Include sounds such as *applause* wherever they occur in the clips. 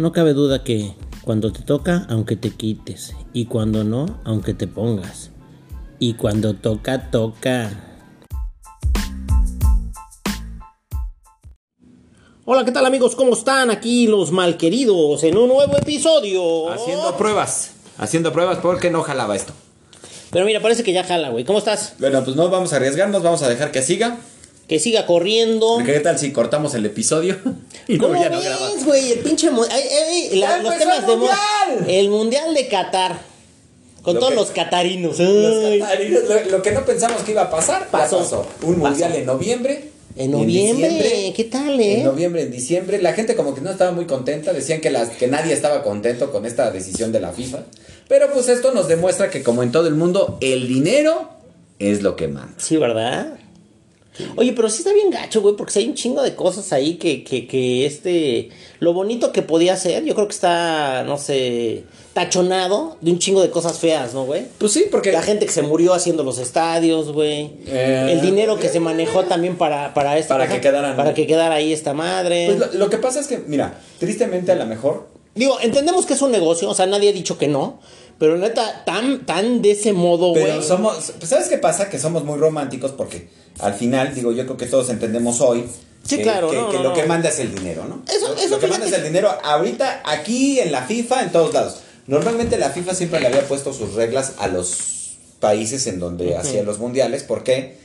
No cabe duda que cuando te toca, aunque te quites, y cuando no, aunque te pongas. Y cuando toca, toca. Hola, ¿qué tal amigos? ¿Cómo están? Aquí los malqueridos en un nuevo episodio. Haciendo pruebas. Haciendo pruebas porque no jalaba esto. Pero mira, parece que ya jala, güey. ¿Cómo estás? Bueno, pues no vamos a arriesgarnos, vamos a dejar que siga. Que siga corriendo. ¿Qué tal si cortamos el episodio? *laughs* y ¿Cómo ya no ves, güey? El pinche... mu- ay, ay, ay, la- ¡Ya los empezó temas el de mundial! El mundial de Qatar. Con Lo todos que- los catarinos. Los Ay. catarinos, lo, lo que no pensamos que iba a pasar, ya Pasó. pasó. Un mundial Pasó. en noviembre. En y noviembre, diciembre. ¿qué tal, eh? En noviembre, en diciembre. La gente como que no estaba muy contenta. Decían que, las, que nadie estaba contento con esta decisión de la FIFA. Pero pues esto nos demuestra que como en todo el mundo, el dinero es lo que manda. Sí, ¿verdad? Oye, pero sí está bien gacho, güey, porque sí hay un chingo de cosas ahí que, que, que este... Lo bonito que podía ser, yo creo que está, no sé, tachonado de un chingo de cosas feas, ¿no, güey? Pues sí, porque... La gente que se murió haciendo los estadios, güey. Eh, el dinero que se manejó también para, para esta Para cosa, que quedaran- Para que quedara ahí esta madre. Pues lo, lo que pasa es que, mira, tristemente a lo mejor Digo, entendemos que es un negocio, o sea, nadie ha dicho que no. Pero neta, tan, tan de ese modo, güey. Pero somos, pues, ¿sabes qué pasa? Que somos muy románticos porque al final, digo, yo creo que todos entendemos hoy Sí, que, claro, que, no, que no, lo no. que manda es el dinero, ¿no? Eso- lo, eso, lo que manda es el dinero ahorita, aquí en la FIFA, en todos lados. Normalmente la FIFA siempre le había puesto sus reglas a los países en donde hacía los mundiales porque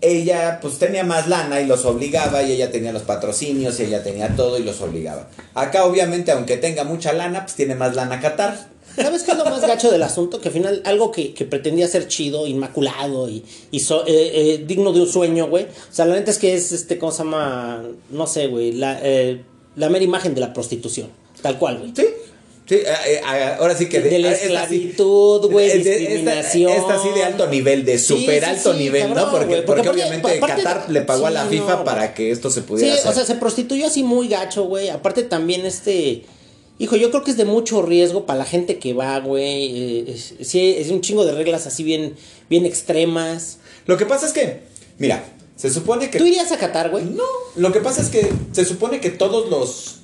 ella pues tenía más lana y los obligaba y ella tenía los patrocinios y ella tenía todo y los obligaba. Acá obviamente aunque tenga mucha lana, pues tiene más lana Qatar. ¿Sabes qué es lo más gacho del asunto? Que al final algo que, que pretendía ser chido, inmaculado y, y so- eh, eh, digno de un sueño, güey. O sea, la neta es que es, este, ¿cómo se llama? No sé, güey. La, eh, la mera imagen de la prostitución. Tal cual, güey. Sí, sí, eh, ahora sí que De la esta sí- esclavitud, güey, de- de- esta- discriminación. Esta, sí de alto nivel, de Sí, súper sí, alto sí, nivel, cabrón, ¿no? Porque, porque, porque aparte- obviamente Qatar le pagó a la sí, FIFA no, para que esto se Sí, pudiera hacer. o sea, se prostituyó así muy gacho, güey. Aparte también este... Hijo, yo creo que es de mucho riesgo para la gente que va, güey. Eh, es- sí, es un chingo de reglas así bien, bien extremas. Lo que pasa es que, mira, se supone que... ¿Tú irías a Qatar, güey? No, lo que pasa es que se supone que todos los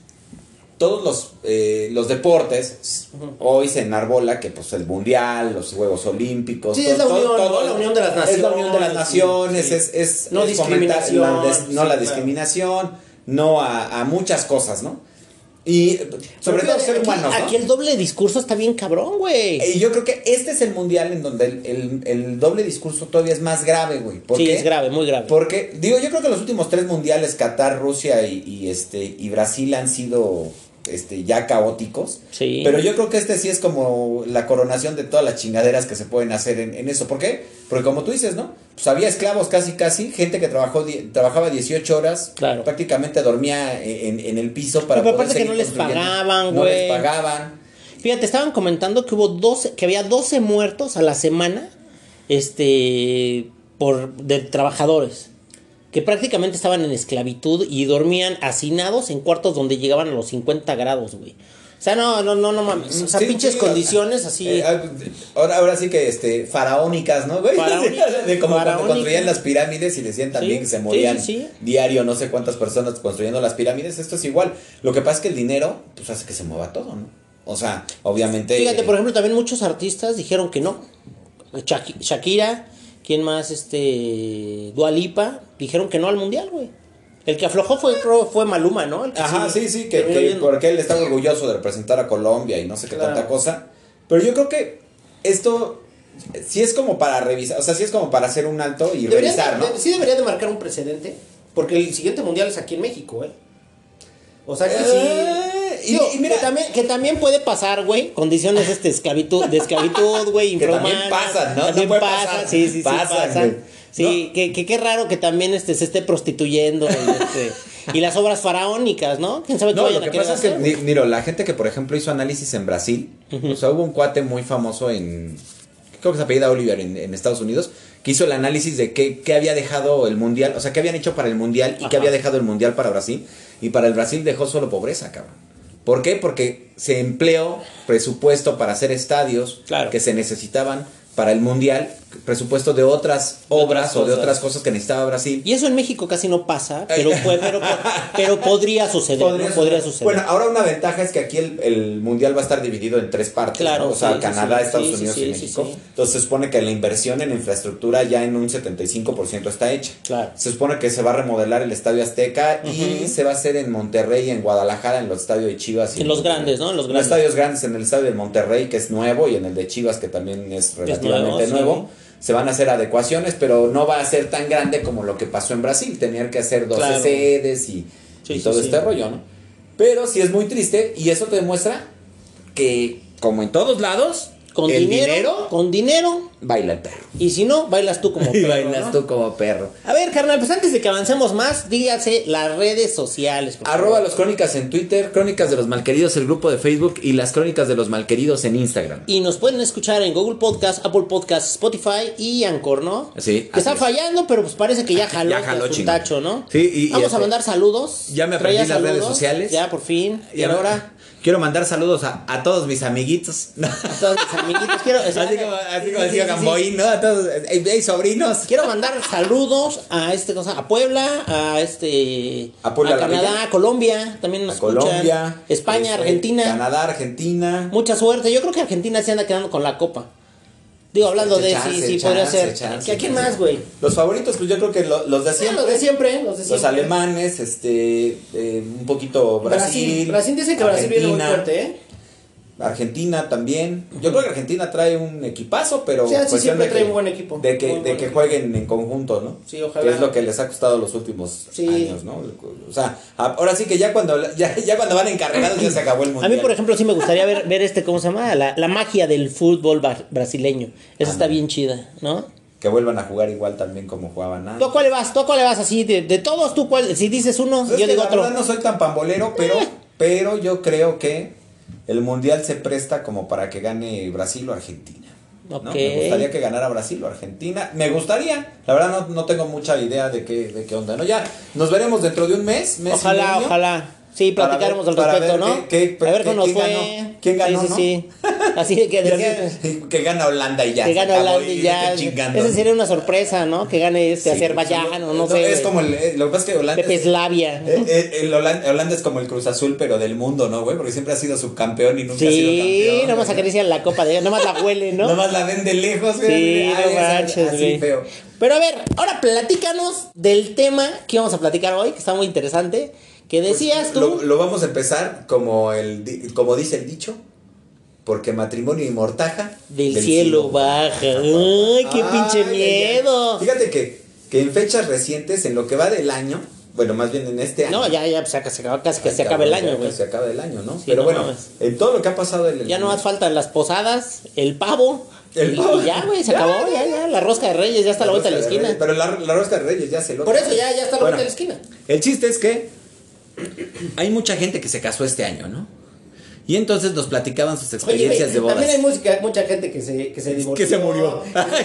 todos los, eh, los deportes hoy se enarbola que pues el mundial, los Juegos Olímpicos, Sí, todo- es la unión, todo- ¿no? La unión de las Es la unión de las naciones, naciones, sí, es, es, No es discriminación, la des- no sí, la claro. discriminación, no a, a muchas cosas, ¿no? Y eh, sobre todo ser aquí- humanos, ¿no? Aquí el doble discurso está bien cabrón, güey. Y yo creo que este es el mundial en donde el, el- el doble discurso todavía es más grave, güey. ¿Por Sí, qué? es grave, muy grave. Porque, digo, yo creo que los últimos tres mundiales, Qatar, Rusia y, y, este, y Brasil han sido este, ya caóticos. Sí. Pero yo creo que este sí es como la coronación de todas las chingaderas que se pueden hacer en, en eso. ¿Por qué? Porque como tú dices, ¿no? Pues había esclavos casi, casi, gente que trabajó trabajaba 18 horas, Claro. prácticamente dormía en, en el piso para Pero aparte que no les pagaban, No güey. les pagaban. Fíjate, estaban comentando que hubo 12, que había 12 muertos a la semana, este, por, de trabajadores. Que prácticamente estaban en esclavitud y dormían hacinados en cuartos donde llegaban a los 50 grados, güey. O sea, no, no, no, no mames. O sea, Sí, pinches sí, condiciones así. Eh, ah, ahora, ahora sí que este faraónicas, ¿no, güey? *laughs* Faraónicas, de como cuando construían las pirámides y decían también Sí, que se morían diario no sé cuántas personas construyendo las pirámides. Esto es igual. Lo que pasa es que el dinero pues hace que se mueva todo, ¿no? O sea, obviamente. Fíjate, eh, por ejemplo, también muchos artistas dijeron que no. Shaki- Shakira, ¿quién más? Este. Dualipa, dijeron que no al mundial, güey. El que aflojó fue, fue Maluma, ¿no? El que Ajá, sí, sí, que, que porque él está orgulloso de representar a Colombia y no sé qué Claro. tanta cosa. Pero yo creo que esto sí es como para revisar, o sea, sí es como para hacer un alto y revisar, de- ¿no? de- sí debería de marcar un precedente, porque el siguiente mundial es aquí en México, ¿eh? O sea que Eh, sí. Y- Digo, y mira- que, también, que también puede pasar, güey, condiciones este, esclavitud, de esclavitud, güey, Que también infrahumanas. pasan, ¿no? También No pasan, pasar. sí, sí, sí, Pasan. Sí, que, que qué raro que también este, se esté prostituyendo y, este, y las obras faraónicas, ¿no? ¿Quién sabe qué No, vayan lo a que querer pasa es que, mira, la gente que, por ejemplo, hizo análisis en Brasil, o sea, hubo un cuate muy famoso en, creo que se apellida Oliver en, en Estados Unidos, que hizo el análisis de qué, qué había dejado el Mundial, o sea, qué habían hecho para el Mundial y Ajá. qué había dejado el Mundial para Brasil. Y para el Brasil dejó solo pobreza, cabrón. ¿Por qué? Porque se empleó presupuesto para hacer estadios Claro. que se necesitaban para el Mundial presupuesto de otras obras o de otras cosas que necesitaba Brasil. Y eso en México casi no pasa, pero, fue, pero, *laughs* pero podría suceder. Podría, ¿no? podría suceder. Bueno, ahora una ventaja es que aquí el, el, mundial va a estar dividido en tres partes. Claro, ¿no? O sea, Canadá, Estados Unidos y México. Entonces se supone que la inversión en infraestructura ya en un 75% está hecha. Claro. Se supone que se va a remodelar el Estadio Azteca y se va a hacer en Monterrey, en Guadalajara, en los estadios de Chivas. Y en los grandes, ¿no? En los grandes. estadios grandes, en el estadio de Monterrey, que es nuevo, y en el de Chivas, que también es relativamente nuevo se van a hacer adecuaciones, pero no va a ser tan grande como lo que pasó en Brasil, tener que hacer 12 sedes y, todo este rollo, ¿no? Pero sí es muy triste y eso te demuestra que, como en todos lados, con dinero, con dinero baila el perro. Y si no, bailas tú como *laughs* perro. bailas tú como perro. A ver, carnal, pues antes de que avancemos más, dígase las redes sociales. Arroba los crónicas en Twitter, crónicas de los malqueridos el grupo de Facebook y las crónicas de los malqueridos en Instagram. Y nos pueden escuchar en Google Podcast, Apple Podcast, Spotify y Anchor, ¿no? Sí. Que está fallando, pero pues parece que ya *laughs* jaló, ya jaló un tacho, ¿no? Sí, y, Vamos a este, mandar saludos. Ya me aprendí las redes sociales. Ya, por fin. Y, ahora... Quiero mandar saludos a, a todos mis amiguitos. *laughs* A todos mis amiguitos. Quiero, así como, así como decía Gamboín, ¿no? A todos, hey, sobrinos. Quiero mandar saludos a este cosa, a Puebla, a este a, Puebla, a Canadá, a Colombia, también nos a escuchan. Colombia, España, este, Argentina. Canadá, Argentina. Mucha suerte. Yo creo que Argentina se anda quedando con la copa. Digo, hablando de sí, sí, podría ser. ¿A quién más, güey? Los favoritos, pues yo creo que los de siempre. los de siempre, los de siempre. Los alemanes, este, eh, un poquito Brasil. Brasil, Brasil dice que Brasil viene muy fuerte, ¿eh? Argentina también. Yo creo que Argentina trae un equipazo, pero. Sí, sí siempre trae un buen equipo. De que, de que jueguen en conjunto, ¿no? Sí, ojalá. Que es lo que les ha costado los últimos años, ¿no? O sea, ahora sí que ya cuando, ya, ya cuando van encarregados ya se acabó el mundial. A mí, por ejemplo, sí me gustaría ver, ver este, ¿cómo se llama? La, la magia del fútbol brasileño. Esa está bien chida, ¿no? Que vuelvan a jugar igual también como jugaban antes. ¿Tú cuál le vas? ¿Tú cuál le vas así? De, de todos, tú cuál. Si dices uno, pues yo digo la otro. Verdad no soy tan pambolero, pero, eh. pero yo creo que el mundial se presta como para que gane Brasil o Argentina. ¿no? Me gustaría que ganara Brasil o Argentina. Me gustaría. La verdad no, no tengo mucha idea de qué, de qué onda. ¿no? Ya nos veremos dentro de un mes. mes ojalá, ojalá. Sí, platicaremos al respecto, ¿no? a ver cómo nos fue. ¿Quién ganó? Sí, sí, sí. Así que, que gana Holanda y ya. Que gana Holanda y ya. Esa sería una sorpresa, ¿no? Que gane este Azerbaiyán o no, sé. Es como el, eh, lo que pasa es que Holanda. Pepe Slavia. Eh, eh, el, Holanda, es como el Cruz Azul, pero del mundo, ¿no, güey? Porque siempre ha sido subcampeón y nunca sí, ha sido campeón. Sí, nomás acarician la copa de nomás la huele, ¿no? *laughs* nomás la ven de lejos, güey. Sí, no manches. Pero a ver, ahora platícanos del tema que vamos a platicar hoy, que está muy interesante. ¿Qué pues, decías tú? Lo, vamos a empezar como, el, como dice el dicho. Porque matrimonio y mortaja. Del, cielo, baja. *laughs* ¡Ay, qué pinche miedo! Fíjate que, que en fechas recientes, en lo que va del año, bueno, más bien en este año. No, ya, ya, pues, se acaba, casi que se acaba el año, güey. Se acaba el año, ¿no? Pero bueno, en todo lo que ha pasado el Ya no más faltan las posadas, el pavo. El pavo. Y ya, güey, se acabó, ya, ya. La rosca de Reyes ya está a la vuelta de la esquina. pero la, la, rosca de Reyes ya se lo. Por eso ya, ya está a la vuelta de la esquina. El chiste es que hay mucha gente que se casó este año, ¿no? Y entonces nos platicaban sus experiencias de bodas. También hay música, mucha gente que se, que se divorció. Que se murió.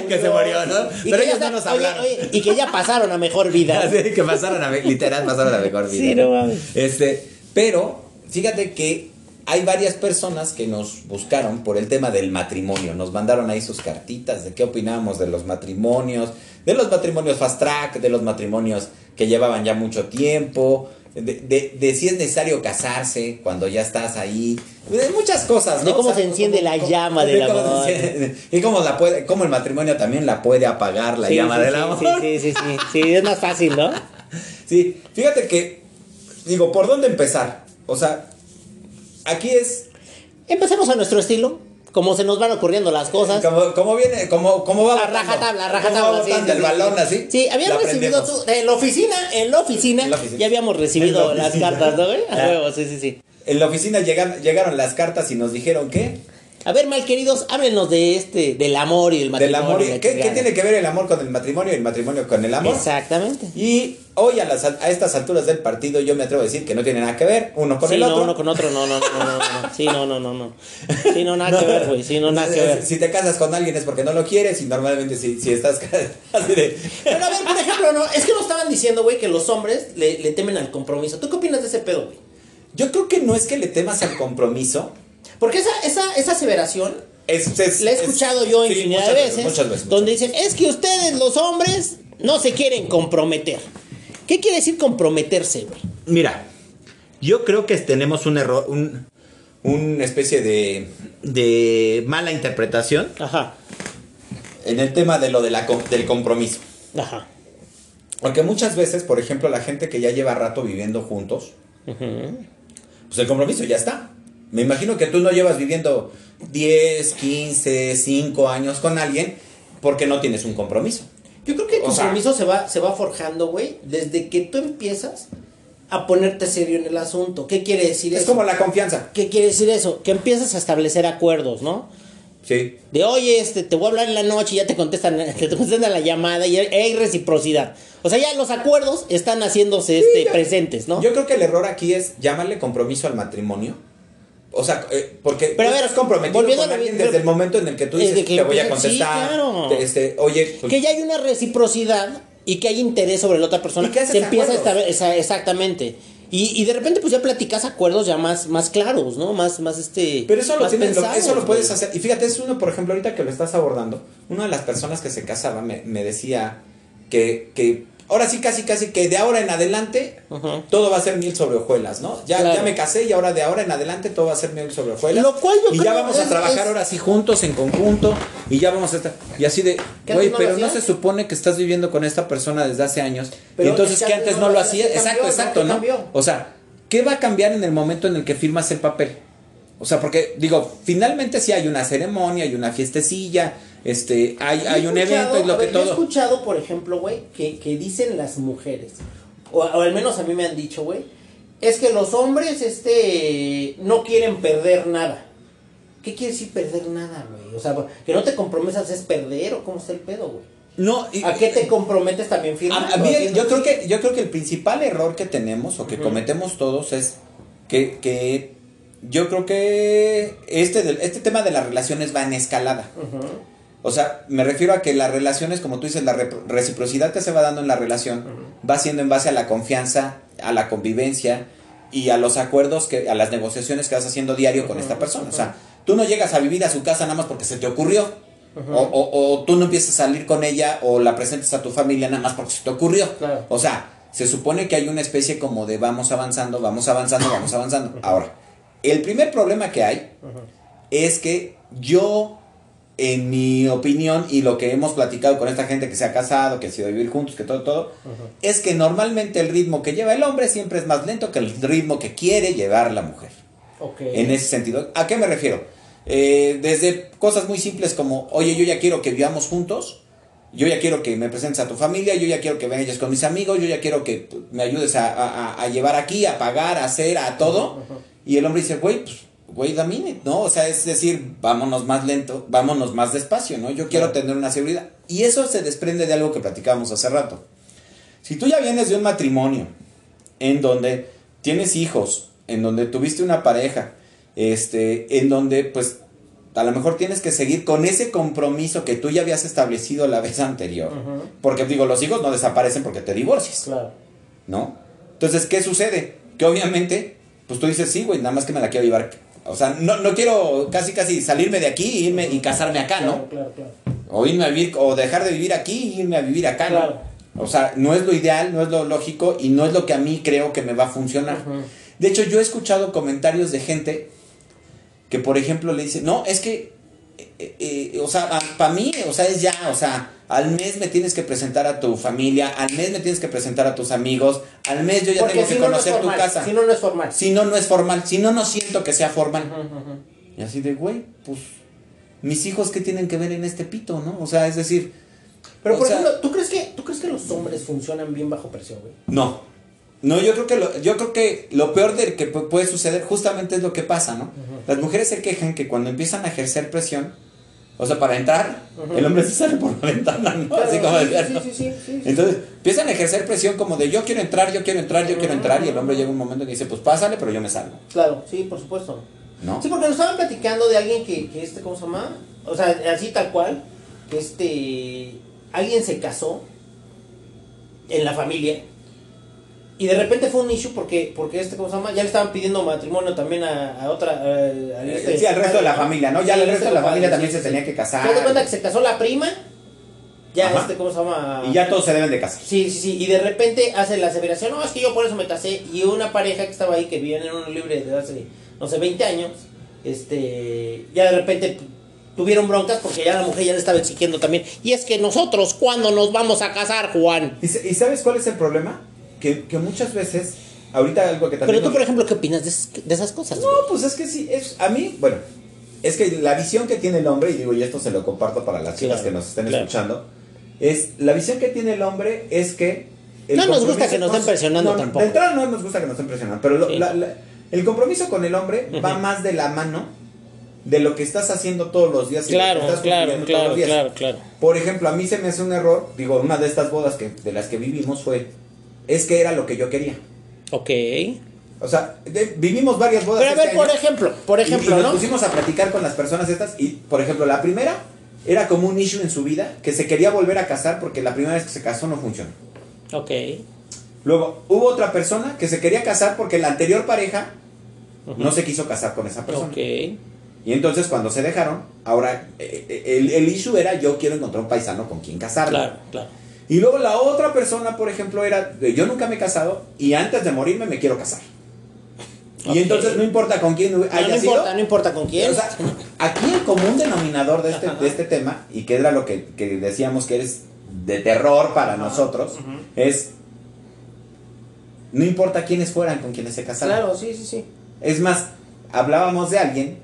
Que, se murió, ¿no? Pero ellos no nos hablaron. y que ya pasaron a mejor vida. *laughs* que pasaron a, literal, pasaron a mejor *laughs* vida. Sí, no mames. Este, pero, fíjate que hay varias personas que nos buscaron por el tema del matrimonio. Nos mandaron ahí sus cartitas de qué opinábamos de los matrimonios, de los matrimonios fast track, de los matrimonios que llevaban ya mucho tiempo, de, de, si es necesario casarse cuando ya estás ahí, de muchas cosas, ¿no? De cómo se enciende la llama del amor. y cómo, la puede, cómo el matrimonio también la puede apagar la llama del amor. Sí, sí, sí, sí, es más fácil, ¿no? *laughs* sí, fíjate que, digo, ¿por dónde empezar? O sea, aquí es... Empecemos a nuestro estilo como se nos van ocurriendo las cosas. Como, viene, como, como va. La rajatabla, rajatabla. Sí, sí, el balón así. Sí, habíamos recibido tú, en la oficina, en la oficina, ya habíamos recibido las cartas, ¿no, güey? A huevo, sí, sí, sí. En la oficina llegan, llegaron las cartas y nos dijeron que a ver, mal queridos, háblenos de este, del amor y del matrimonio. Del amor ¿qué, ¿qué, tiene que ver el amor con el matrimonio y el matrimonio con el amor? Exactamente. Y hoy a, las, a estas alturas del partido yo me atrevo a decir que no tiene nada que ver uno con el no, otro. uno con otro, no, no, no, no, no. Sí, no, no, no, no. Sí, no, nada que ver, güey. Sí, no, nada que ver. Si te casas con alguien es porque no lo quieres y normalmente si, si estás *laughs* así de... Pero a ver, por ejemplo, no, es que nos estaban diciendo, güey, que los hombres le, le temen al compromiso. ¿Tú qué opinas de ese pedo, güey? Yo creo que no es que le temas al compromiso. Porque esa, esa, esa aseveración Es, es- La he es- escuchado yo infinidad de veces, Muchas veces. donde dicen, es que ustedes los hombres no se quieren comprometer. ¿Qué quiere decir comprometerse, güey? Mira, yo creo que tenemos un error, un, una especie de, de mala interpretación Ajá, en el tema de lo de la, del compromiso. ajá. Porque muchas veces, por ejemplo, la gente que ya lleva rato viviendo juntos, pues el compromiso ya está. Me imagino que tú no llevas viviendo 10, 15, 5 años con alguien porque no tienes un compromiso. Yo creo que el O sea- compromiso se, va, se va forjando, güey, desde que tú empiezas a ponerte serio en el asunto. ¿Qué quiere decir Es eso? como la confianza. ¿Qué quiere decir eso? Que empiezas a establecer acuerdos, ¿no? Sí. De oye, este, te voy a hablar en la noche y ya te contestan, *laughs* te contestan la llamada y hay reciprocidad. O sea, ya los acuerdos están haciéndose este, ya. presentes, ¿no? Yo creo que el error aquí es llamarle compromiso al matrimonio. O sea, eh, porque Pero a ver, estás comprometido volviendo con a alguien desde el momento en el que tú dices que te voy a sí, contestar. claro. te- este, oye, pues, que ya hay una reciprocidad y que hay interés sobre la otra persona. Y que se empieza a esa- exactamente. Y, y de repente pues ya platicas acuerdos ya más, más claros, ¿no? Más, más este... Pero eso lo, tienes, lo- eso lo puedes hacer. Y fíjate, es uno, por ejemplo, ahorita que lo estás abordando, una de las personas que se casaba me, me decía que, que ahora sí, casi, casi, que de ahora en adelante todo va a ser miel sobre hojuelas, ¿no? Ya, Claro. ya me casé y ahora de ahora en adelante todo va a ser miel sobre hojuelas. Lo cual yo y creo ya vamos a trabajar es- ahora sí juntos, en conjunto, y ya vamos a estar. Y así de, ¿Que güey, pero no se supone que estás viviendo con esta persona desde hace años. Pero y entonces es que antes no no lo. ¿qué Exacto, cambió? exacto, ¿Qué ¿no? cambió? O sea, ¿qué va a cambiar en el momento en el que firmas el papel? O sea, porque digo, finalmente sí hay una ceremonia, hay una fiestecilla, este, hay, hay un evento y lo que ver, Yo he todo. escuchado, por ejemplo, güey, que, que dicen las mujeres, o, o al menos a mí me han dicho, güey, es que los hombres, este, no quieren perder nada. ¿Qué quiere decir perder nada, güey? O sea, que no te comprometas es perder o cómo está el pedo, güey. No, y- ¿A qué te comprometes también firmando? A, a mí yo creo que yo creo que el principal error que tenemos o que cometemos todos es que, que yo creo que este este tema de las relaciones va en escalada. Ujú. O sea, me refiero a que las relaciones, como tú dices, la reciprocidad que se va dando en la relación va siendo en base a la confianza, a la convivencia y a los acuerdos, que, a las negociaciones que vas haciendo diario con esta persona. O sea, tú no llegas a vivir a su casa nada más porque se te ocurrió. o, o- o tú no empiezas a salir con ella o la presentas a tu familia nada más porque se te ocurrió. Claro. O sea, se supone que hay una especie como de vamos avanzando, vamos avanzando, vamos avanzando. Ahora, el primer problema que hay es que yo, en mi opinión, y lo que hemos platicado con esta gente que se ha casado, que ha sido vivir juntos, que todo, todo, es que normalmente el ritmo que lleva el hombre siempre es más lento que el ritmo que quiere llevar la mujer. Ok. En ese sentido, ¿a qué me refiero? Eh, desde cosas muy simples como, oye, yo ya quiero que vivamos juntos, yo ya quiero que me presentes a tu familia, yo ya quiero que vayas con mis amigos, yo ya quiero que me ayudes a, a- a llevar aquí, a pagar, a hacer, a todo. Y el hombre dice, güey, pues, güey, da minute, ¿no? O sea, es decir, vámonos más lento, vámonos más despacio, ¿no? Yo quiero tener una seguridad. Y eso se desprende de algo que platicábamos hace rato. Si tú ya vienes de un matrimonio en donde tienes hijos, en donde tuviste una pareja, este, en donde pues a lo mejor tienes que seguir con ese compromiso que tú ya habías establecido la vez anterior. Porque digo, los hijos no desaparecen porque te divorcias, Claro. ¿no? Entonces, ¿qué sucede? Que obviamente, pues tú dices, sí, güey, nada más que me la quiero llevar. O sea, no, no quiero casi casi salirme de aquí y irme y casarme acá, ¿no? Claro, claro, claro. O irme a vivir, o dejar de vivir aquí y irme a vivir acá, ¿no? Claro. O sea, no es lo ideal, no es lo lógico y no es lo que a mí creo que me va a funcionar. De hecho, yo he escuchado comentarios de gente que, por ejemplo, le dice, no, es que, eh, eh, o sea, para mí, o sea, es ya, o sea, al mes me tienes que presentar a tu familia, al mes me tienes que presentar a tus amigos, al mes yo ya Porque tengo si que no, no es conocer tu casa. Si no, no es formal. Si no, no es formal, si no, no siento que sea formal. Y así de, güey, pues, mis hijos, ¿qué tienen que ver en este pito, no? O sea, es decir, Pero, por sea- ejemplo, ¿tú crees, que, ¿tú crees que los hombres funcionan bien bajo presión, güey? No. No, yo creo que lo, yo creo que lo peor de que pu- puede suceder justamente es lo que pasa, ¿no? Las mujeres se quejan que cuando empiezan a ejercer presión, o sea, para entrar, el hombre se sale por la *laughs* ventana, ¿no? Así como sí, decía, sí, ¿no? sí, sí. Entonces, empiezan a ejercer presión como de yo quiero entrar, yo quiero entrar, yo quiero entrar, y el hombre llega un momento que dice, pues pásale, pero yo me salgo, Claro, sí, por supuesto. ¿no? Sí, porque nos estaban platicando de alguien que, que este, ¿cómo se llama? O sea, así tal cual, que este, alguien se casó en la familia Y de repente fue un issue porque, porque este, ¿cómo se llama? Ya le estaban pidiendo matrimonio también a, a otra. eh, este sí, al resto de la familia, ¿no? Ya Sí, el resto de la familia también sí, se sí. tenía que casar. ¿Te cuenta que se casó la prima? Ya, Ajá. este, ¿cómo se llama? Y ya todos se deben de casar. Sí, sí, sí. Y de repente hace la aseveración, no, es que yo por eso me casé. Y una pareja que estaba ahí, que vivían en un libre de hace, no sé, 20 años, este, ya de repente tuvieron broncas porque ya la mujer ya le estaba exigiendo también. Y es que nosotros, ¿cuándo nos vamos a casar, Juan? ¿Y, sa- y sabes cuál es el problema? Que, que muchas veces, ahorita algo que también... Pero tú, por ejemplo, ¿qué opinas de, esas- de esas cosas? No, pues es que sí, es, a mí, bueno, es que la visión que tiene el hombre, y digo, y esto se lo comparto para las chicas Claro, que nos estén claro. escuchando, es, la visión que tiene el hombre es que... No nos gusta que nos estén presionando no, tampoco. De entrada no nos gusta que nos estén presionando, pero lo- Sí. la- la- el compromiso con el hombre va más de la mano de lo que estás haciendo todos los días. Claro, estás claro, construyendo todos claro, los días. claro, claro. Por ejemplo, a mí se me hace un error, digo, una de estas bodas que, de las que vivimos fue, es que era lo que yo quería. Ok. O sea, de- vivimos varias bodas. Pero a este ver, por año. ejemplo, por Y- ejemplo, y, nos ¿no? pusimos a platicar con las personas estas y, por ejemplo, la primera era como un issue en su vida que se quería volver a casar porque la primera vez que se casó no funcionó. Ok. Luego hubo otra persona que se quería casar porque la anterior pareja no se quiso casar con esa persona. Ok. Y entonces cuando se dejaron, ahora eh, eh, el, el issue era yo quiero encontrar un paisano con quien casarme. Claro, claro. Y luego la otra persona, por ejemplo, era yo nunca me he casado y antes de morirme me quiero casar. Y entonces no importa con quién No, haya no sido. importa, no importa con quién. O sea, aquí el común denominador de este, de este tema, y que era lo que, que decíamos que es de terror para nosotros, es no importa quiénes fueran con quienes se casaran. Claro, sí, sí, sí. Es más, hablábamos de alguien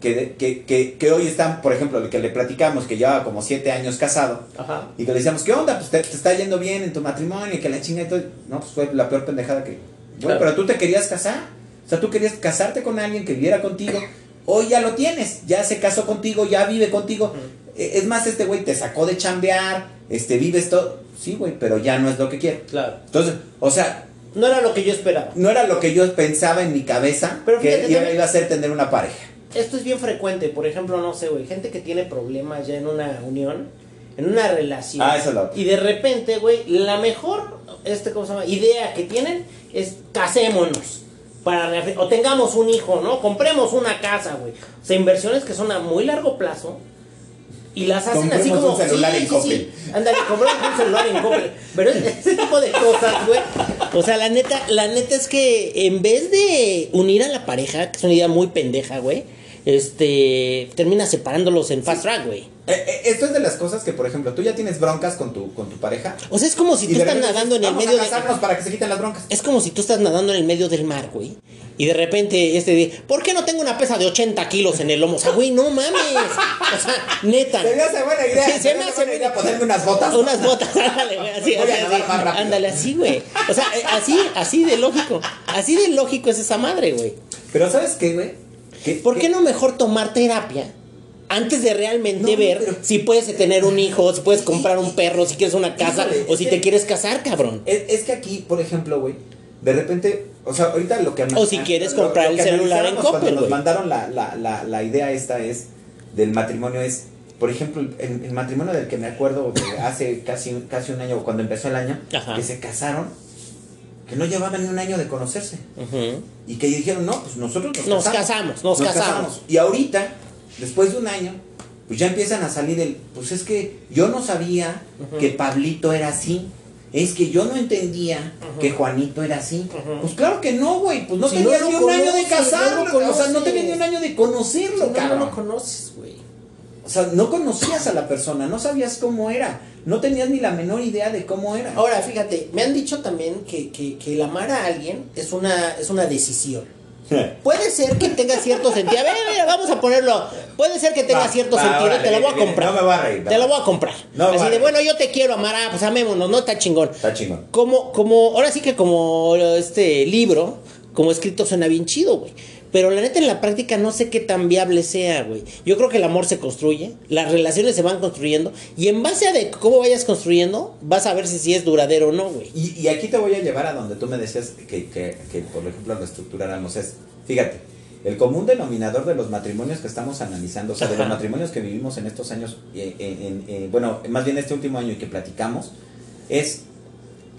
que, que, que, que hoy están, por ejemplo, que le platicamos que llevaba como siete años casado, Ajá. y que le decíamos, ¿qué onda? Pues te, te está yendo bien en tu matrimonio, y que la chinga y todo. No, pues fue la peor pendejada que. Bueno, Claro. pero tú te querías casar. O sea, tú querías casarte con alguien que viviera contigo. Hoy ya lo tienes. Ya se casó contigo, ya vive contigo. Eh, Es más, este güey te sacó de chambear, este, vives todo. Sí, güey, pero ya no es lo que quiero. Claro. Entonces, o sea, No era lo que yo esperaba. no era lo que yo pensaba en mi cabeza Pero que fíjate, iba, también- iba a ser tener una pareja. Esto es bien frecuente. Por ejemplo, no sé, güey. Gente que tiene problemas ya en una unión, en una relación. Ah, eso es. Y de repente, güey, la mejor este, ¿cómo se llama? idea que tienen es casémonos. Para, o tengamos un hijo, ¿no? Compremos una casa, güey. O sea, inversiones que son a muy largo plazo. Y las hacen así como. un celular sí, en sí, sí. Ándale, compremos un celular en Coppel. Pero es- ese tipo de cosas, güey. O sea, la neta, la neta es que en vez de unir a la pareja, que es una idea muy pendeja, güey, este termina separándolos en fast track, güey. Eh, eh, esto es de las cosas que, por ejemplo, tú ya tienes broncas con tu, con tu pareja. O sea, es como si tú de estás repente nadando en el medio a de para que se quiten las broncas. Es como si tú estás nadando en el medio del mar, güey. Y de repente, este día, ¿por qué no tengo una pesa de 80 kilos en el lomo? O sea, güey, no mames. O sea, neta. Se me hace buena idea. Sí, se se me hace buena idea ponerme unas botas. Unas botas, ándale, güey, así, Voy a así, ándale, así, güey. O sea, eh, así, así de lógico. Así de lógico es esa madre, güey. Pero ¿sabes qué, güey? ¿Por qué no mejor tomar terapia? Antes de realmente No, ver pero- si puedes tener un hijo, si puedes comprar un perro, si quieres una casa Híjole, o si que- te quieres casar, cabrón. Es, es que aquí, por ejemplo, güey, de repente, o sea, ahorita lo que... O si quieres comprar el que celular en Coppel, Cuando nos mandaron la, la, la, la idea esta es, del matrimonio es, por ejemplo, el, el matrimonio del que me acuerdo de hace casi, casi un año, cuando empezó el año, Ajá. que se casaron, que no llevaban ni un año de conocerse. Y que dijeron, no, pues nosotros nos, Nos casamos, nos casamos. Y ahorita, después de un año, pues ya empiezan a salir el, pues es que yo no sabía que Pablito era así. Es que yo no entendía que Juanito era así. Pues claro que no, güey. Pues no Si tenías no ni un año de casarlo. no o sea, no tenías ni un año de conocerlo, Si no, no lo conoces, güey. O sea, no conocías a la persona, no sabías cómo era. No tenías ni la menor idea de cómo era. Ahora, fíjate, me han dicho también que, que, que el amar a alguien es una, es una decisión. Puede ser que tenga cierto sentido. A ver, vamos a ponerlo. Puede ser que tenga Va, cierto va, sentido. te la voy a viene, comprar. no me voy a reír, Te la voy a comprar. No Así de, bueno, yo te quiero amar. Ah, pues amémonos, ¿no? Está chingón. Está chingón. Como, como, ahora sí que como este libro, como escrito suena bien chido, güey. Pero la neta en la práctica no sé qué tan viable sea, güey. Yo creo que el amor se construye, las relaciones se van construyendo y en base a de cómo vayas construyendo, vas a ver si, si es duradero o no, güey. Y, y aquí te voy a llevar a donde tú me decías que, que, que, por ejemplo, lo estructuráramos. Es, fíjate, el común denominador de los matrimonios que estamos analizando, o sea, de los matrimonios que vivimos en estos años, eh, en- en- bueno, más bien este último año y que platicamos, es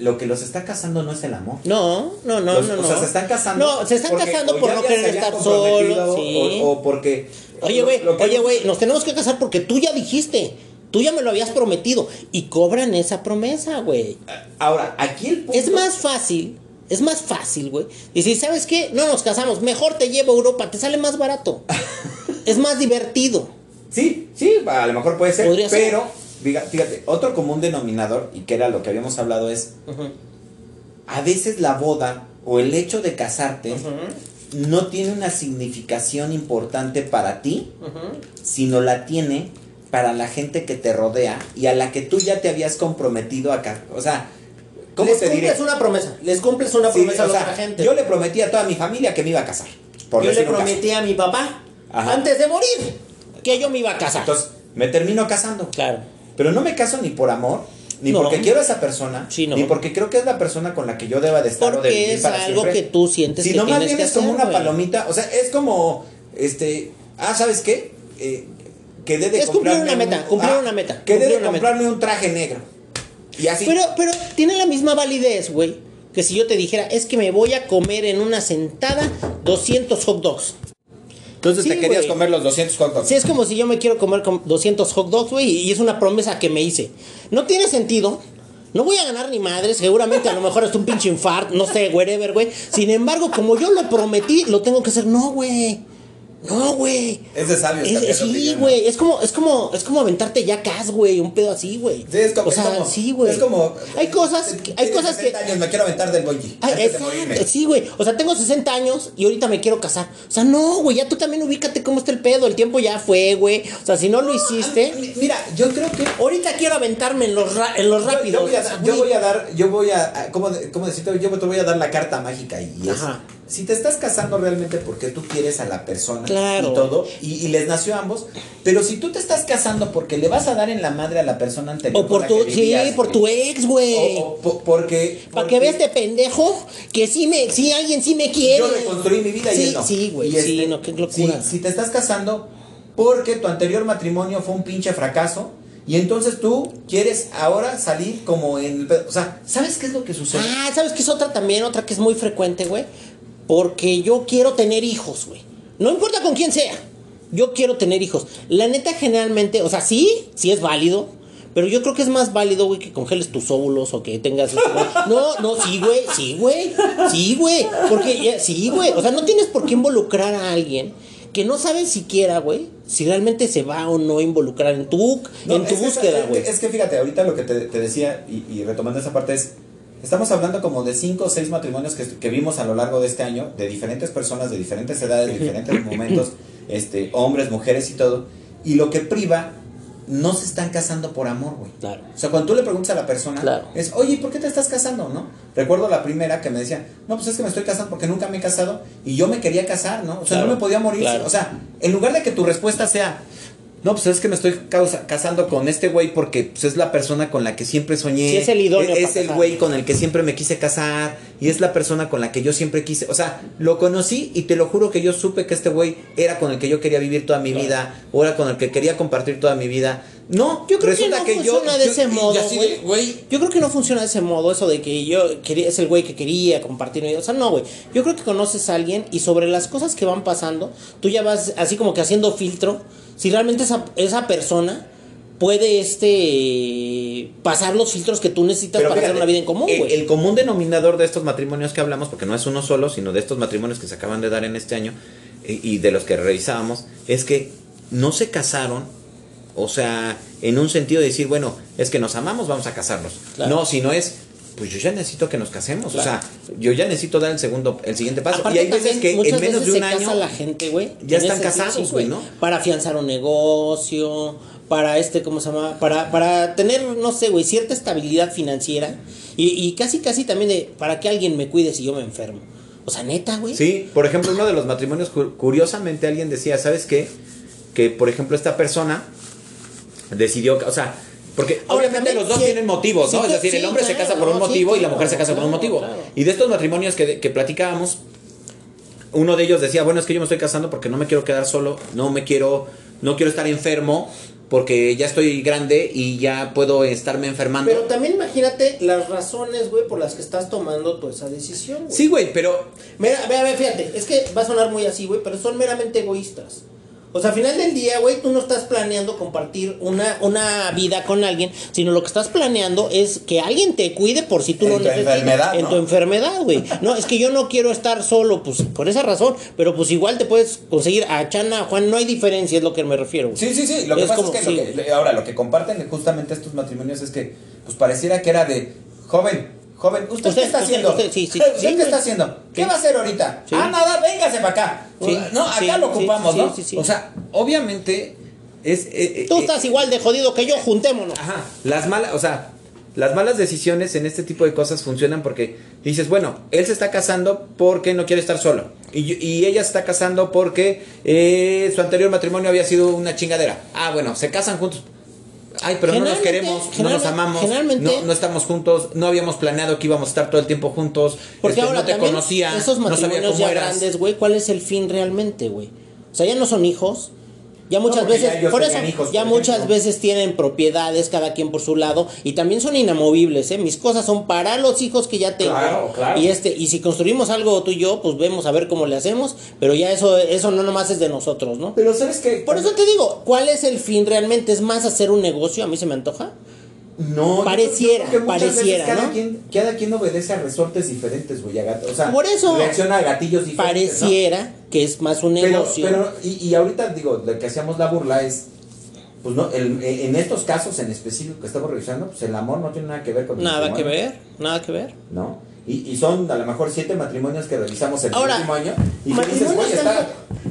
lo que los está casando no es el amor. No, no, no, Los- no, no. O sea, se están casando. No, se están casando por no querer estar solos. Sí. O, o porque. Oye, güey, oye, güey, nos tenemos que casar porque tú ya dijiste. Tú ya me lo habías prometido. Y cobran esa promesa, güey. Ahora, aquí el punto. Es más fácil, es más fácil, güey. Decir, ¿sabes qué? No nos casamos, mejor te llevo a Europa, te sale más barato. *laughs* es más divertido. Sí, sí, a lo mejor puede ser. Podría ser. pero, fíjate, otro común denominador, y que era lo que habíamos hablado, es a veces la boda o el hecho de casarte no tiene una significación importante para ti, sino la tiene para la gente que te rodea y a la que tú ya te habías comprometido a casar. O sea, ¿cómo les te diré? cumples una promesa, les cumples una promesa o a la sea, otra gente. Yo le prometí a toda mi familia que me iba a casar. Por Yo le caso. prometí a mi papá, Ajá. antes de morir, que yo me iba a casar. Entonces, me termino casando. claro. Pero no me caso ni por amor, ni No. porque quiero a esa persona, Sí, no. ni porque creo que es la persona con la que yo deba de estar o de Porque vivir es para algo siempre. que tú sientes Si que no, más bien es como hacer, una güey. palomita, o sea, es como, este, ah, ¿sabes qué? Eh, quedé de Es cumplir una meta, un- cumplir ah, una meta, Quedé de meta. comprarme un traje negro. Y así. Pero, pero tiene la misma validez, güey. Que si yo te dijera, es que me voy a comer en una sentada 200 hot dogs. Entonces sí, te querías comer los 200 hot dogs. Sí, es como si yo me quiero comer con 200 hot dogs, güey, y es una promesa que me hice. No tiene sentido. No voy a ganar ni madre, seguramente a lo mejor es un pinche infarto, no sé, whatever, güey. Sin embargo, como yo lo prometí, lo tengo que hacer. No, güey. No, güey. Es de sabios Es- sí, güey, es como, es como, es como aventarte ya cas, güey, un pedo así, güey. Sí, es como, o sea, es como- sí, güey. Es como. Hay cosas, que- hay cosas que, 60 años, me quiero aventar del bungee. Ay, exacto, sí, güey. O sea, tengo 60 años y ahorita me quiero casar. O sea, no, güey, ya tú también ubícate cómo está el pedo. El tiempo ya fue, güey. O sea, si no lo hiciste, Mi- Mira, yo creo que ahorita quiero aventarme en los, ra- en los rápidos. Yo, voy a, yo güey. voy a dar, yo voy a, a- ¿cómo, cómo decirte? Yo te voy a dar la carta mágica y es, Ajá. Si te estás casando realmente porque tú quieres a la persona Claro. y todo, y, y les nació a ambos, pero si tú te estás casando porque le vas a dar en la madre a la persona anterior O por tu, sí, por tu ex, güey. o, o po- porque... Para que veas este pendejo que sí me, sí alguien sí me quiere. Yo reconstruí mi vida y sí, él no. Sí, güey, Y este, sí, no, qué locura. Si, si te estás casando porque tu anterior matrimonio fue un pinche fracaso y entonces tú quieres ahora salir como en. O sea, ¿sabes qué es lo que sucede? Ah, ¿sabes qué es otra también? Otra que es muy frecuente, güey. Porque yo quiero tener hijos, güey. No importa con quién sea. Yo quiero tener hijos. La neta, generalmente, o sea, sí, sí es válido. Pero yo creo que es más válido, güey, que congeles tus óvulos o que tengas. No, no, sí, güey, sí, güey. Sí, güey. Porque, ya- sí, güey. O sea, no tienes por qué involucrar a alguien que no sabes siquiera, güey, si realmente se va o no a involucrar en tu, No, en tu búsqueda, güey. Es que fíjate, ahorita lo que te, te decía y, y retomando esa parte es, estamos hablando como de cinco o seis matrimonios que, que vimos a lo largo de este año, de diferentes personas, de diferentes edades, de diferentes momentos, *laughs* este, hombres, mujeres y todo, y lo que priva, no se están casando por amor, güey. Claro. O sea, cuando tú le preguntas a la persona, Claro. es, oye, ¿por qué te estás casando? ¿No? Recuerdo la primera que me decía, no, pues es que me estoy casando porque nunca me he casado y yo me quería casar, ¿no? O sea, Claro, no me podía morir. O sea, en lugar de que tu respuesta sea, no, pues es que me estoy causa- casando con este güey porque pues, es la persona con la que siempre soñé. Sí, es el idóneo Es, para el güey con el que siempre me quise casar y es la persona con la que yo siempre quise. O sea, lo conocí y te lo juro que yo supe que este güey era con el que yo quería vivir toda mi Claro. vida o era con el que quería compartir toda mi vida. No, Yo creo resulta que no yo- funciona de yo- ese y modo, güey. Yo creo que no funciona de ese modo, eso de que yo quería, es el güey que quería compartir. O sea, no, güey. Yo creo que conoces a alguien y sobre las cosas que van pasando, tú ya vas así como que haciendo filtro. Si realmente esa, esa persona puede este pasar los filtros que tú necesitas Pero para fíjate, hacer una vida en común, el- güey. El, común denominador de estos matrimonios que hablamos, porque no es uno solo, sino de estos matrimonios que se acaban de dar en este año y, y de los que revisábamos, es que no se casaron, o sea, en un sentido de decir, bueno, es que nos amamos, vamos a casarnos. Claro. No, sino es, pues yo ya necesito que nos casemos, Claro. o sea, yo ya necesito dar el segundo, el siguiente paso. Aparte y hay veces que en menos de un año casa la gente, güey. ya están casados, güey, ¿no? Para afianzar un negocio, para este, ¿cómo se llama? Para, para tener, no sé, güey, cierta estabilidad financiera. Y, y casi, casi también de, para que alguien me cuide si yo me enfermo. O sea, neta, güey. Sí, por ejemplo, uno de los matrimonios, cu- curiosamente alguien decía, ¿sabes qué? Que, por ejemplo, esta persona decidió, o sea, porque Ahora, obviamente los dos tienen motivos, ¿no? es decir, el sí, hombre se casa por un sí, motivo y la mujer se casa por un motivo. Y de estos matrimonios que, que platicábamos, uno de ellos decía, bueno, es que yo me estoy casando porque no me quiero quedar solo, no me quiero, no quiero estar enfermo porque ya estoy grande y ya puedo estarme enfermando. Pero también imagínate las razones, güey, por las que estás tomando toda esa decisión, güey. Sí, güey, pero... Mira, ve, ve, fíjate, es que va a sonar muy así, güey, pero son meramente egoístas. O sea, al final del día, güey, tú no estás planeando compartir una, una vida con alguien, sino lo que estás planeando es que alguien te cuide por si tú En lo tu necesitas. enfermedad, En ¿no? tu enfermedad, güey. *laughs* No, es que yo no quiero estar solo, pues por esa razón. Pero pues igual te puedes conseguir a Chana, a Juan, no hay diferencia, es lo que me refiero. Sí, sí, sí. Lo que Es pasa como- es que, lo que- ahora lo que comparten justamente estos matrimonios es que pues pareciera que era de joven, joven, ¿usted, Usted- qué está usted- haciendo? usted- sí, sí. *laughs* ¿Usted Sí, qué está haciendo? ¿Qué Sí. va a hacer ahorita? Sí. Ah, nada, véngase para acá. Sí, No, acá sí, lo sí, ocupamos, sí, ¿no? sí, sí. O sea, obviamente es eh, Tú eh, estás igual de jodido que yo, juntémonos. Ajá, las malas, o sea, las malas decisiones en este tipo de cosas funcionan porque dices, bueno, él se está casando porque no quiere estar solo. Y, y ella se está casando porque eh, su anterior matrimonio había sido una chingadera. Ah, bueno, se casan juntos. Ay, pero no nos queremos, no nos amamos, generalmente- no, no estamos juntos, no habíamos planeado que íbamos a estar todo el tiempo juntos, Porque este, ahora no te conocía, esos no sabía matrimonios cómo ya eras. grandes, güey, ¿cuál es el fin realmente, güey? O sea, ya no son hijos. Ya muchas veces, por eso, hijos, ya por muchas veces tienen propiedades, cada quien por su lado, y también son inamovibles, ¿eh? Mis cosas son para los hijos que ya tengo. Claro, claro. Y este, y si construimos algo tú y yo, pues vemos a ver cómo le hacemos, pero ya eso, eso no nomás es de nosotros, ¿no? Pero sabes que Por eso te digo, ¿cuál es el fin realmente? ¿Es más hacer un negocio? A mí se me antoja. No, Pareciera, que pareciera, cada ¿no? Quien, cada quien obedece a resortes diferentes, güey. O sea, Por eso. reacciona a gatillos diferentes. ¿no? Que es más un Pero, negocio. pero y, y ahorita digo, lo que hacíamos la burla es, pues no, el- en estos casos en específico que estamos revisando, pues el amor no tiene nada que ver con el Nada que ver, nada que ver. ¿No? Y, y son a lo mejor siete matrimonios que revisamos Ahora, el último año. Y que dices, matrimonios, güey, está.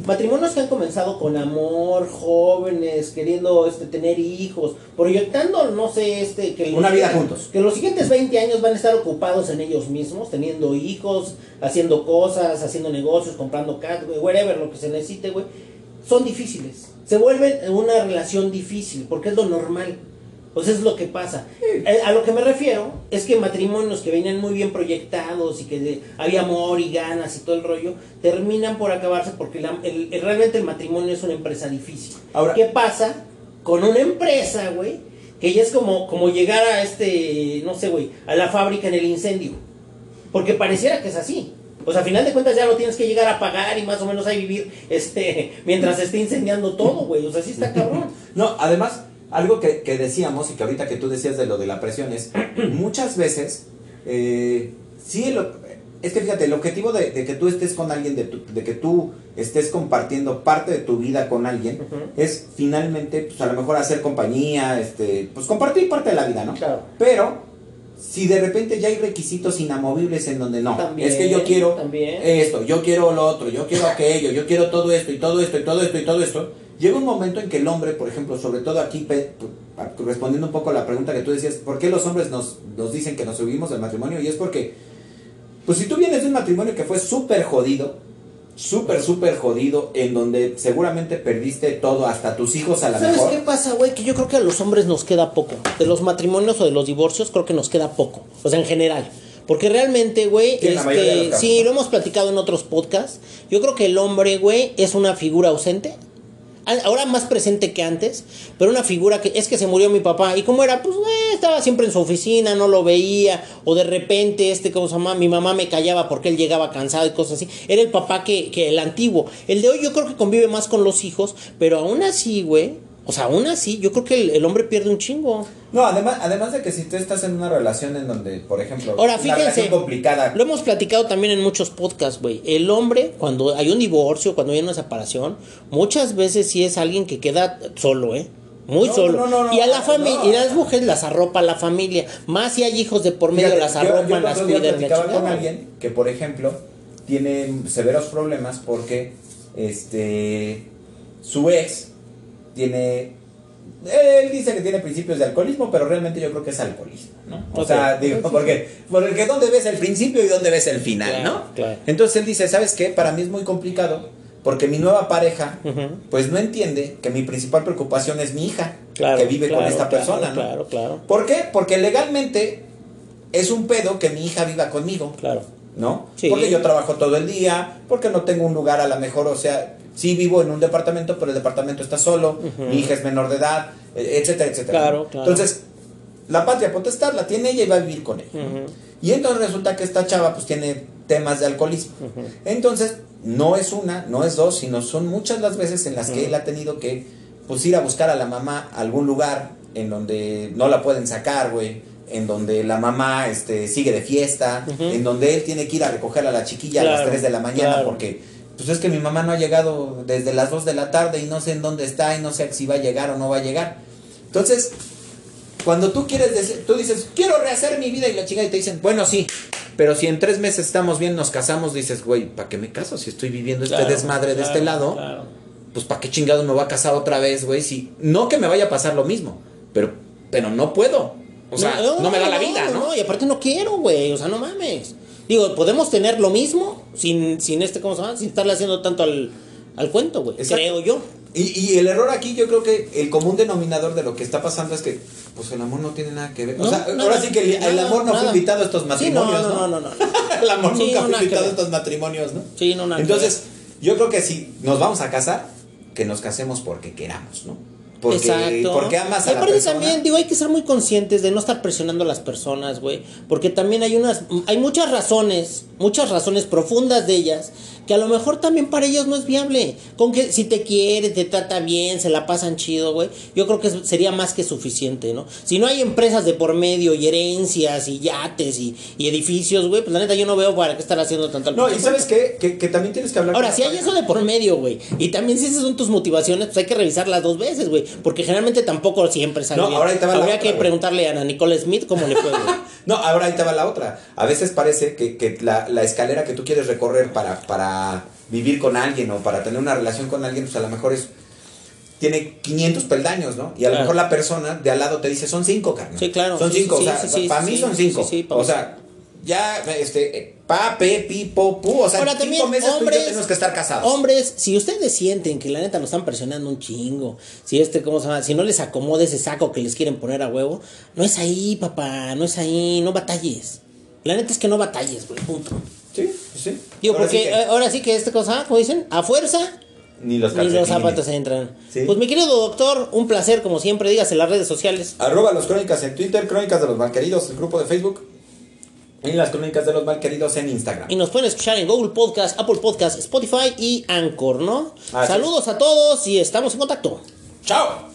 Matrimonios que han comenzado con amor, jóvenes, queriendo este, tener hijos, proyectando, no sé, este, que Una vida juntos. Que los siguientes 20 años van a estar ocupados en ellos mismos, teniendo hijos, haciendo cosas, haciendo negocios, comprando casas, whatever, lo que se necesite, güey. Son difíciles. Se vuelven una relación difícil, porque es lo normal. Pues es lo que pasa. Eh, A lo que me refiero es que matrimonios que venían muy bien proyectados y que había amor y ganas y todo el rollo, terminan por acabarse porque la- el- el- realmente el matrimonio es una empresa difícil. Ahora- ¿Qué pasa con una empresa, güey? Que ya es como, como llegar a este, no sé, güey, a la fábrica en el incendio. Porque pareciera que es así. O sea, a final de cuentas ya lo tienes que llegar a pagar y más o menos ahí vivir este, mientras se esté incendiando todo, güey. O sea, sí está *laughs* cabrón. No, además, algo que, que decíamos y que ahorita que tú decías de lo de la presión es, *clears throat* muchas veces, eh, sí, el es que fíjate, el objetivo de, de que tú estés con alguien, de, tu- de que tú estés compartiendo parte de tu vida con alguien, es finalmente, pues a lo mejor hacer compañía, este, pues compartir parte de la vida, ¿no? Claro. Pero, si de repente ya hay requisitos inamovibles en donde no, También, es que yo quiero también. esto, yo quiero lo otro, yo quiero aquello, yo quiero todo esto y todo esto y todo esto y todo esto. Llega un momento en que el hombre, por ejemplo, sobre todo aquí, respondiendo un poco a la pregunta que tú decías, ¿por qué los hombres nos, nos dicen que nos subimos del matrimonio? Y es porque, pues si tú vienes de un matrimonio que fue súper jodido, súper, súper jodido, en donde seguramente perdiste todo, hasta tus hijos a la ¿Sabes mejor. qué pasa, güey? Que yo creo que a los hombres nos queda poco. De los matrimonios o de los divorcios, creo que nos queda poco. O sea, en general. Porque realmente, güey, este, sí, lo hemos platicado en otros podcasts. Yo creo que el hombre, güey, es una figura ausente. A- Ahora más presente que antes, pero una figura que es que se murió mi papá. ¿Y cómo era? Pues, estaba siempre en su oficina, no lo veía. O de repente, este, ¿cómo se llama? Mi mamá me callaba porque él llegaba cansado y cosas así. Era el papá que, que el antiguo. El de hoy yo creo que convive más con los hijos, pero aún así, güey. O sea, aún así, yo creo que el, el hombre pierde un chingo. No, además, además de que si tú estás en una relación en donde, por ejemplo, Ahora, una fíjense, relación complicada, Lo hemos platicado también en muchos podcasts, güey. El hombre, cuando hay un divorcio, cuando hay una separación, muchas veces sí es alguien que queda solo, ¿eh? Muy No, solo. no, no, no, y a la no. familia, y las mujeres las arropa la familia. Más si hay hijos de por medio, Fíjate, las yo- yo arropan, el las cuidan. platicaba con alguien que, por ejemplo, tiene severos problemas porque este su ex tiene él dice que tiene principios de alcoholismo, pero realmente yo creo que es alcoholismo, ¿no? O sea, digo, porque, porque ¿dónde ves el principio y dónde ves el final, Claro, no? claro. Entonces él dice, ¿sabes qué? Para mí es muy complicado porque mi nueva pareja, pues no entiende que mi principal preocupación es mi hija, Claro, que vive con esta persona, ¿no? Claro, claro, ¿Por qué? Porque legalmente es un pedo que mi hija viva conmigo. claro. ¿no? Sí. Porque yo trabajo todo el día, porque no tengo un lugar a lo mejor, o sea, sí vivo en un departamento, pero el departamento está solo, mi hija es menor de edad, e- etcétera, etcétera. Claro, claro. Entonces, la patria potestad la tiene ella y va a vivir con ella. Y entonces resulta que esta chava pues tiene temas de alcoholismo. Entonces, no es una, no es dos, sino son muchas las veces en las que él ha tenido que pues ir a buscar a la mamá a algún lugar en donde no la pueden sacar, güey. En donde la mamá este, sigue de fiesta, en donde él tiene que ir a recoger a la chiquilla a las Claro, 3 de la mañana claro. porque pues es que mi mamá no ha llegado desde las 2 de la tarde y no sé en dónde está y no sé si va a llegar o no va a llegar. Entonces, cuando tú quieres decir, tú dices, quiero rehacer mi vida y la chica y te dicen, bueno, sí, pero si en tres meses estamos bien, nos casamos, dices, güey, ¿para qué me caso? Si estoy viviendo este Claro, desmadre de este lado, claro. pues ¿para qué chingado me voy a casar otra vez, güey? Si, no que me vaya a pasar lo mismo, pero, pero no puedo. O sea, no, me da la vida, ¿no? y aparte no quiero, güey. O sea, no mames. Digo, podemos tener lo mismo sin, sin este, ¿cómo se llama? Sin estarle haciendo tanto al, al cuento, güey. Creo yo. Y, y el error aquí, yo creo que el común denominador de lo que está pasando es que, pues el amor no tiene nada que ver. o sea, nada, ahora sí que el, amor no nada. fue invitado a estos Sí, matrimonios, no, ¿no? no, no, *laughs* el amor Sí, nunca no, fue invitado a estos matrimonios, ¿no? Sí, no, nada Entonces, yo creo que si nos vamos a casar, que nos casemos porque queramos, ¿no? Porque, Exacto. porque amas Y a la persona. también, digo, hay que ser muy conscientes de no estar presionando a las personas, güey. Porque también hay unas, hay muchas razones, muchas razones profundas de ellas, que a lo mejor también para ellos no es viable. Con que si te quiere, te trata bien, se la pasan chido, güey. Yo creo que sería más que suficiente, ¿no? Si no hay empresas de por medio y herencias y yates y, y edificios, güey, pues la neta yo no veo para qué estar haciendo tanto No, y ¿sabes qué? Que, que también tienes que hablar Ahora, con si hay pareja. eso de por medio, güey, y también si esas son tus motivaciones, pues hay que revisarlas dos veces, güey, porque generalmente tampoco siempre sale No, bien. ahora ahí te va la Habría otra, que preguntarle a Ana Nicole Smith cómo le fue. *laughs* No, ahora ahí te va la otra. A veces parece que, que la, la escalera que tú quieres recorrer para, para vivir con alguien o para tener una relación con alguien, pues a lo mejor es tiene 500 peldaños, ¿no? Y a lo mejor la persona de al lado te dice, son cinco, carnal. Sí, claro. Son cinco, sí, o sea, sí, para mí son cinco. o sea, ya, este, pa, pe, pi, po, pu, o sea, Ahora cinco también, meses tú y yo hombres, tenemos que estar casados. Hombres, si ustedes sienten que la neta nos están presionando un chingo, si este, ¿cómo se llama? Si no les acomoda ese saco que les quieren poner a huevo, no es ahí, papá, no es ahí, no batalles. La neta es que no batalles, güey, punto. Sí, sí. Digo, Ahora sí porque que eh, ahora sí que este cosa, como dicen, a fuerza ni los Ni los zapatos entran. Sí. Pues mi querido doctor, un placer como siempre, dígase en las redes sociales. Arroba los crónicas en Twitter, crónicas de los malqueridos, el grupo de Facebook. Y las crónicas de los malqueridos en Instagram. Y nos pueden escuchar en Google Podcast, Apple Podcast, Spotify y Anchor, ¿no? Así Saludos a todos y estamos en contacto. ¡Chao!